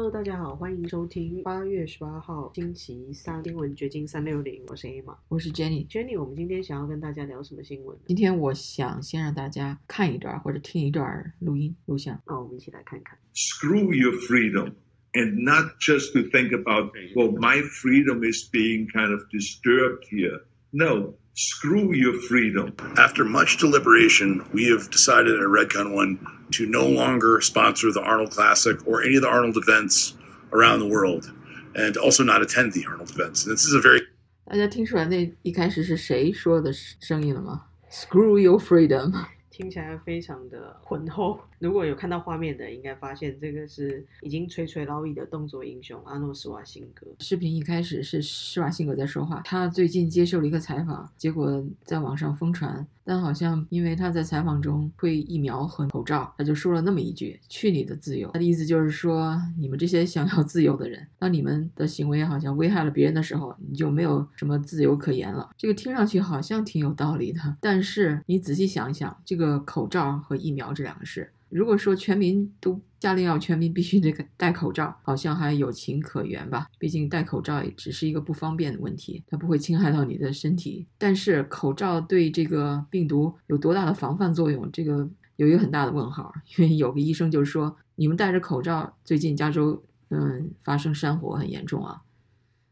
Hello，大家好，欢迎收听八月十八号星期三新闻掘金三六零，我是 A 玛，我是 Jenny。Jenny，我们今天想要跟大家聊什么新闻呢？今天我想先让大家看一段或者听一段录音录像。那我们一起来看看。screw your freedom and not just to think about, well, my freedom is being kind of disturbed here. No, screw your freedom. After much deliberation, we have decided at Redcon One to no longer sponsor the Arnold Classic or any of the Arnold events around the world, and also not attend the Arnold events. And this is a very 大家听出来那一开始是谁说的声音了吗？Screw your freedom！听起来非常的浑厚。 如果有看到画面的，应该发现这个是已经垂垂老矣的动作英雄阿诺·施瓦辛格。视频一开始是施瓦辛格在说话，他最近接受了一个采访，结果在网上疯传，但好像因为他在采访中推疫苗和口罩，他就说了那么一句“去你的自由”。他的意思就是说，你们这些想要自由的人，当你们的行为好像危害了别人的时候，你就没有什么自由可言了。这个听上去好像挺有道理的，但是你仔细想一想，这个口罩和疫苗这两个事。如果说全民都下令要全民必须得戴口罩，好像还有情可原吧。毕竟戴口罩也只是一个不方便的问题，它不会侵害到你的身体。但是口罩对这个病毒有多大的防范作用，这个有一个很大的问号。因为有个医生就说，你们戴着口罩，最近加州嗯发生山火很严重啊。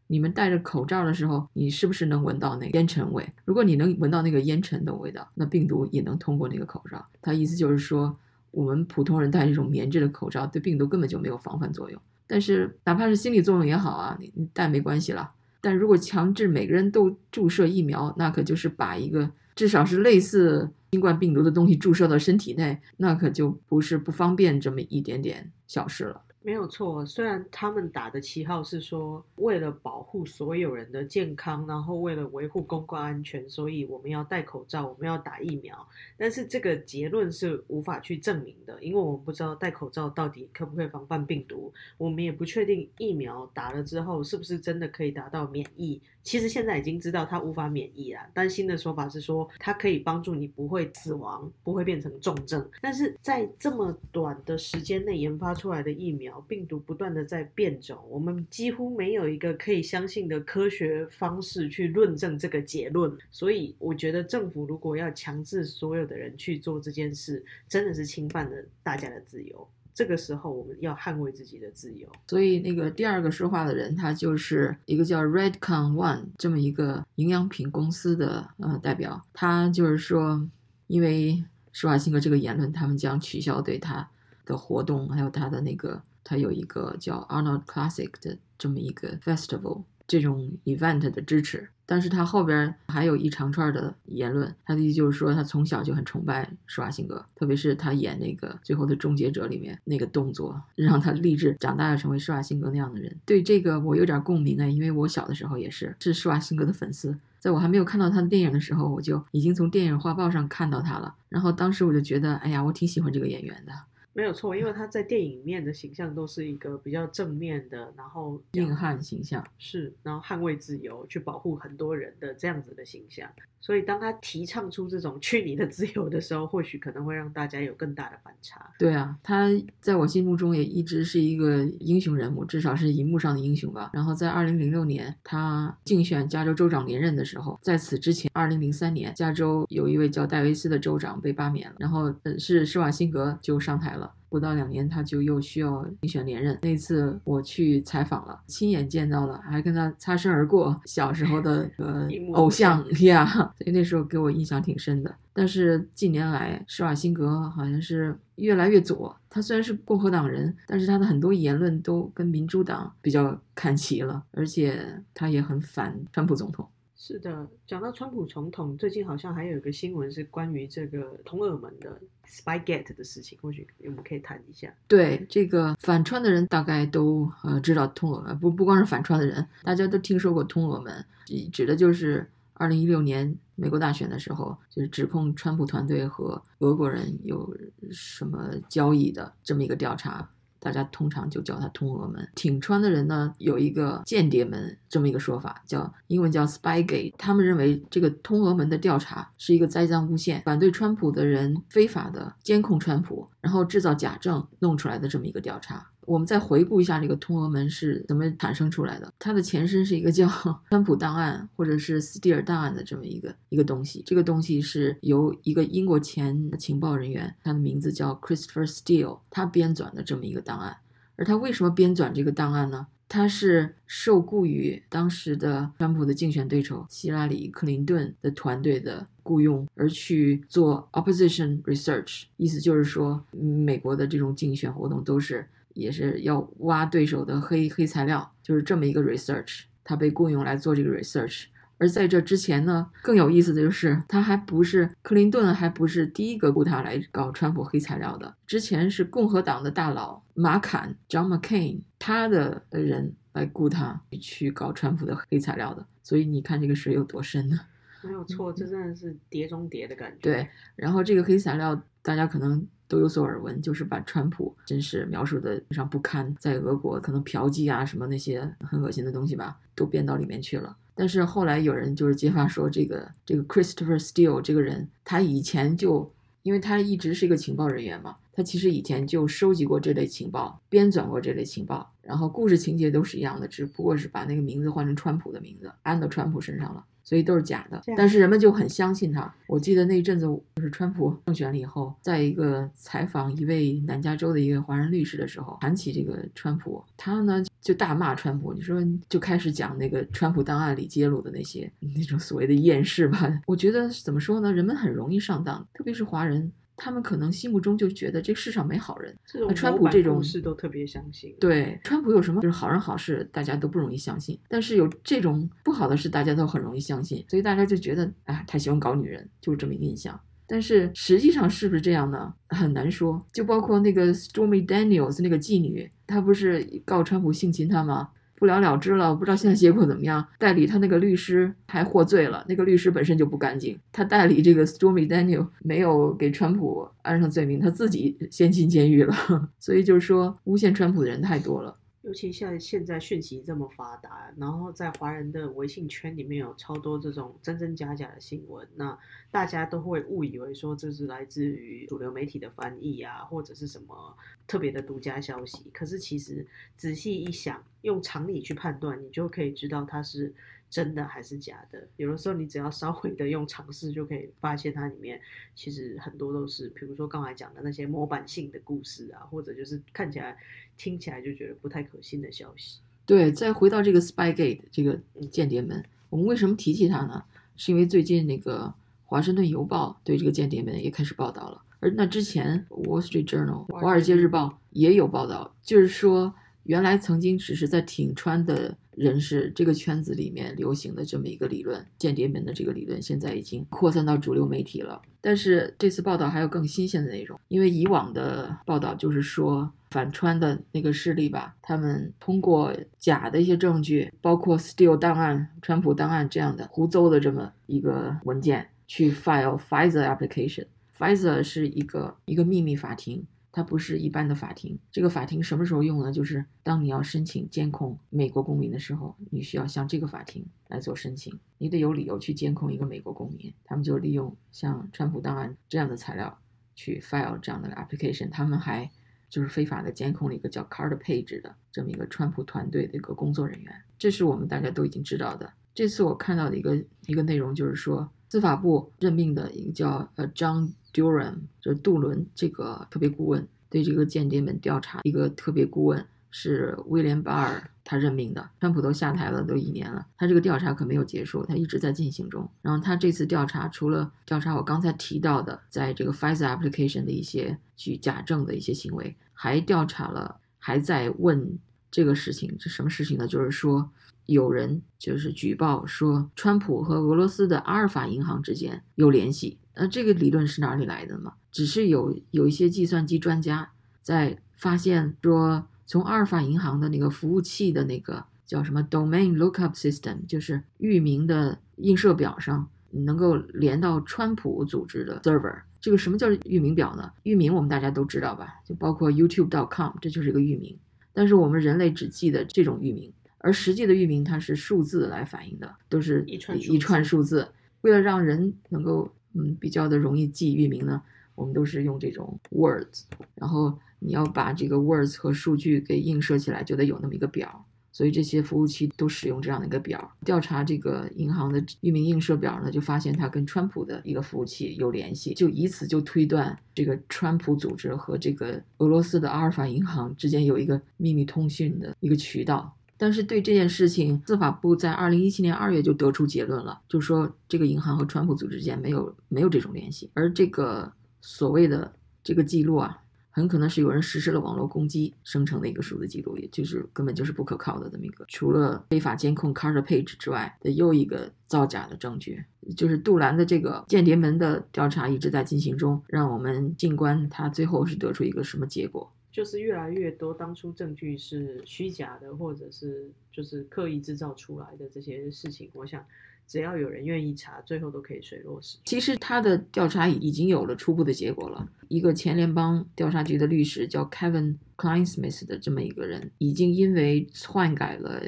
你们戴着口罩的时候，你是不是能闻到那个烟尘味？如果你能闻到那个烟尘的味道，那病毒也能通过那个口罩。他意思就是说。我们普通人戴这种棉质的口罩，对病毒根本就没有防范作用。但是哪怕是心理作用也好啊，你你戴没关系了。但如果强制每个人都注射疫苗，那可就是把一个至少是类似新冠病毒的东西注射到身体内，那可就不是不方便这么一点点小事了。没有错，虽然他们打的旗号是说为了保护所有人的健康，然后为了维护公共安全，所以我们要戴口罩，我们要打疫苗，但是这个结论是无法去证明的，因为我们不知道戴口罩到底可不可以防范病毒，我们也不确定疫苗打了之后是不是真的可以达到免疫。其实现在已经知道它无法免疫啦，但新的说法是说它可以帮助你不会死亡，不会变成重症。但是在这么短的时间内研发出来的疫苗，病毒不断的在变种，我们几乎没有一个可以相信的科学方式去论证这个结论。所以我觉得政府如果要强制所有的人去做这件事，真的是侵犯了大家的自由。这个时候，我们要捍卫自己的自由。所以，那个第二个说话的人，他就是一个叫 Redcon One 这么一个营养品公司的呃代表。他就是说，因为施瓦辛格这个言论，他们将取消对他的活动，还有他的那个，他有一个叫 Arnold Classic 的这么一个 festival 这种 event 的支持。但是他后边还有一长串的言论，他的意思就是说，他从小就很崇拜施瓦辛格，特别是他演那个《最后的终结者》里面那个动作，让他立志长大要成为施瓦辛格那样的人。对这个我有点共鸣啊，因为我小的时候也是是施瓦辛格的粉丝，在我还没有看到他的电影的时候，我就已经从电影画报上看到他了。然后当时我就觉得，哎呀，我挺喜欢这个演员的。没有错，因为他在电影里面的形象都是一个比较正面的，然后硬汉形象是，然后捍卫自由，去保护很多人的这样子的形象。所以当他提倡出这种去你的自由的时候，或许可能会让大家有更大的反差。对啊，他在我心目中也一直是一个英雄人物，至少是荧幕上的英雄吧。然后在二零零六年他竞选加州州长连任的时候，在此之前，二零零三年加州有一位叫戴维斯的州长被罢免了，然后呃是施瓦辛格就上台了。不到两年，他就又需要竞选连任。那次我去采访了，亲眼见到了，还跟他擦身而过。小时候的 呃偶像呀，所以那时候给我印象挺深的。但是近年来，施瓦辛格好像是越来越左。他虽然是共和党人，但是他的很多言论都跟民主党比较看齐了，而且他也很反川普总统。是的，讲到川普总统，最近好像还有一个新闻是关于这个通俄门的 Spygate 的事情，或许我们可以谈一下。对这个反川的人，大概都呃知道通俄门，不不光是反川的人，大家都听说过通俄门，指的就是二零一六年美国大选的时候，就是指控川普团队和俄国人有什么交易的这么一个调查。大家通常就叫它通俄门。挺川的人呢，有一个间谍门这么一个说法，叫英文叫 Spygate。他们认为这个通俄门的调查是一个栽赃诬陷，反对川普的人非法的监控川普，然后制造假证弄出来的这么一个调查。我们再回顾一下这个通俄门是怎么产生出来的。它的前身是一个叫 川普档案或者是斯蒂尔档案的这么一个一个东西。这个东西是由一个英国前情报人员，他的名字叫 Christopher Steele，他编纂的这么一个档案。而他为什么编纂这个档案呢？他是受雇于当时的川普的竞选对手希拉里·克林顿的团队的雇佣，而去做 opposition research，意思就是说，美国的这种竞选活动都是也是要挖对手的黑黑材料，就是这么一个 research。他被雇佣来做这个 research。而在这之前呢，更有意思的就是，他还不是克林顿，还不是第一个雇他来搞川普黑材料的。之前是共和党的大佬马坎 （John McCain） 他的人来雇他去搞川普的黑材料的。所以你看这个水有多深呢？没有错，这真的是碟中谍的感觉。对，然后这个黑材料大家可能都有所耳闻，就是把川普真是描述的非常不堪，在俄国可能嫖妓啊什么那些很恶心的东西吧，都编到里面去了。但是后来有人就是揭发说，这个这个 Christopher Steele 这个人，他以前就，因为他一直是一个情报人员嘛，他其实以前就收集过这类情报，编纂过这类情报，然后故事情节都是一样的，只不过是把那个名字换成川普的名字，安到川普身上了。所以都是假的，但是人们就很相信他。我记得那一阵子，就是川普胜选了以后，在一个采访一位南加州的一个华人律师的时候，谈起这个川普，他呢就大骂川普。你说就开始讲那个川普档案里揭露的那些那种所谓的厌世吧。我觉得怎么说呢，人们很容易上当，特别是华人。他们可能心目中就觉得这世上没好人，川普这种事都特别相信。对，川普有什么就是好人好事，大家都不容易相信。但是有这种不好的事，大家都很容易相信，所以大家就觉得，哎，他喜欢搞女人，就是这么一个印象。但是实际上是不是这样呢？很难说。就包括那个 Stormy Daniels 那个妓女，她不是告川普性侵她吗？不了了之了，不知道现在结果怎么样。代理他那个律师还获罪了，那个律师本身就不干净。他代理这个 Stormy Daniel 没有给川普安上罪名，他自己先进监狱了。所以就是说，诬陷川普的人太多了。尤其像现在讯息这么发达，然后在华人的微信圈里面有超多这种真真假假的新闻，那大家都会误以为说这是来自于主流媒体的翻译啊，或者是什么特别的独家消息。可是其实仔细一想，用常理去判断，你就可以知道它是。真的还是假的？有的时候你只要稍微的用尝试，就可以发现它里面其实很多都是，比如说刚才讲的那些模板性的故事啊，或者就是看起来、听起来就觉得不太可信的消息。对，再回到这个 Spygate 这个间谍门，我们为什么提起它呢？是因为最近那个华盛顿邮报对这个间谍门也开始报道了，而那之前 Wall Street Journal 华尔街日报也有报道，就是说。原来曾经只是在挺川的人士这个圈子里面流行的这么一个理论，间谍门的这个理论，现在已经扩散到主流媒体了。但是这次报道还有更新鲜的内容，因为以往的报道就是说反川的那个势力吧，他们通过假的一些证据，包括 Steele 档案、川普档案这样的胡诌的这么一个文件，去 file FISA application。FISA 是一个一个秘密法庭。它不是一般的法庭，这个法庭什么时候用呢？就是当你要申请监控美国公民的时候，你需要向这个法庭来做申请，你得有理由去监控一个美国公民。他们就利用像川普档案这样的材料去 file 这样的 application，他们还就是非法的监控了一个叫 Card Page 的这么一个川普团队的一个工作人员。这是我们大家都已经知道的。这次我看到的一个一个内容就是说，司法部任命的一个叫呃张。Durham 就是杜伦这个特别顾问对这个间谍们调查一个特别顾问是威廉巴尔他任命的。川普都下台了都一年了，他这个调查可没有结束，他一直在进行中。然后他这次调查除了调查我刚才提到的在这个 FISA application 的一些举假证的一些行为，还调查了，还在问这个事情是什么事情呢？就是说有人就是举报说川普和俄罗斯的阿尔法银行之间有联系。那这个理论是哪里来的呢？只是有有一些计算机专家在发现说，从阿尔法银行的那个服务器的那个叫什么 domain lookup system，就是域名的映射表上，能够连到川普组织的 server。这个什么叫域名表呢？域名我们大家都知道吧？就包括 youtube.com，这就是一个域名。但是我们人类只记得这种域名，而实际的域名它是数字来反映的，都是一串一串数字。为了让人能够嗯，比较的容易记域名呢。我们都是用这种 words，然后你要把这个 words 和数据给映射起来，就得有那么一个表。所以这些服务器都使用这样的一个表。调查这个银行的域名映射表呢，就发现它跟川普的一个服务器有联系，就以此就推断这个川普组织和这个俄罗斯的阿尔法银行之间有一个秘密通讯的一个渠道。但是对这件事情，司法部在二零一七年二月就得出结论了，就说这个银行和川普组织之间没有没有这种联系，而这个所谓的这个记录啊。很可能是有人实施了网络攻击生成的一个数字记录，也就是根本就是不可靠的这么一个。除了非法监控 Carter Page 之外的又一个造假的证据，就是杜兰的这个间谍门的调查一直在进行中。让我们静观他最后是得出一个什么结果。就是越来越多当初证据是虚假的，或者是就是刻意制造出来的这些事情，我想。只要有人愿意查，最后都可以水落石出。其实他的调查已经有了初步的结果了。一个前联邦调查局的律师叫 Kevin Kleinsmith 的这么一个人，已经因为篡改了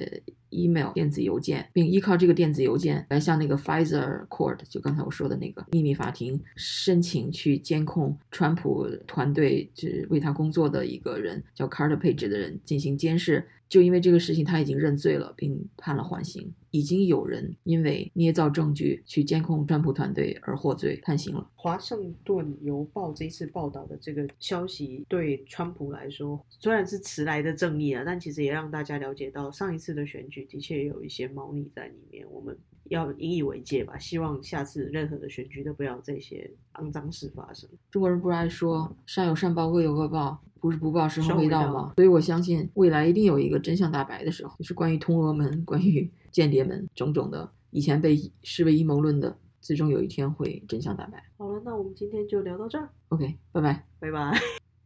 email 电子邮件，并依靠这个电子邮件来向那个 Pfizer Court，就刚才我说的那个秘密法庭申请去监控川普团队，就是为他工作的一个人叫 Carter Page 的人进行监视。就因为这个事情，他已经认罪了，并判了缓刑。已经有人因为捏造证据去监控川普团队而获罪判刑了。华盛顿邮报这一次报道的这个消息，对川普来说虽然是迟来的正义啊，但其实也让大家了解到上一次的选举的确有一些猫腻在里面。我们要引以为戒吧，希望下次任何的选举都不要这些肮脏事发生。中国人不是爱说善有善报，恶有恶报。不是不报，时候未到吗？所以我相信未来一定有一个真相大白的时候，就是关于通俄门、关于间谍门种种的，以前被视为阴谋论的，最终有一天会真相大白。好了，那我们今天就聊到这儿。OK，拜拜，拜拜。